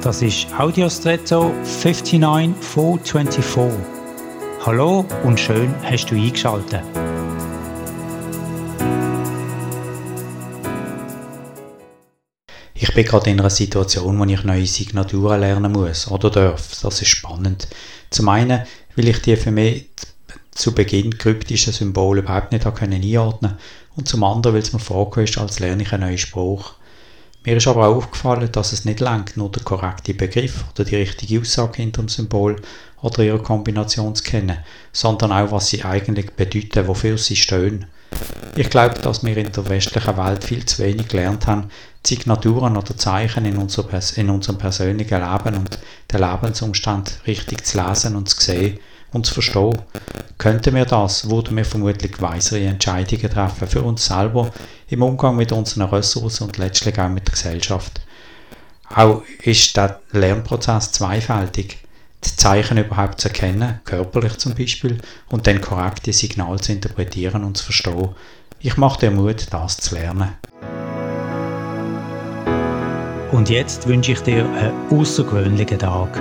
Das ist Audiostretto 59424. Hallo und schön hast du eingeschaltet. Ich bin gerade in einer Situation, wo ich neue Signaturen lernen muss oder darf. Das ist spannend. Zum einen will ich die für mich zu Beginn kryptischen Symbole überhaupt nicht einordnen und zum anderen, weil es mir vorgekommen ist, als lerne ich einen neuen Spruch. Mir ist aber auch aufgefallen, dass es nicht langt, nur den korrekten Begriff oder die richtige Aussage hinter dem Symbol oder ihrer Kombination zu kennen, sondern auch, was sie eigentlich bedeuten, wofür sie stehen. Ich glaube, dass wir in der westlichen Welt viel zu wenig gelernt haben, Signaturen oder Zeichen in, unser, in unserem persönlichen Leben und den Lebensumstand richtig zu lesen und zu sehen und zu verstehen. Könnten wir das, würden wir vermutlich weisere Entscheidungen treffen für uns selber im Umgang mit unseren Ressourcen und letztlich auch mit der Gesellschaft. Auch ist der Lernprozess zweifältig. Die Zeichen überhaupt zu erkennen, körperlich zum Beispiel, und dann korrekte Signale zu interpretieren und zu verstehen. Ich mache dir Mut, das zu lernen. Und jetzt wünsche ich dir einen außergewöhnlichen Tag.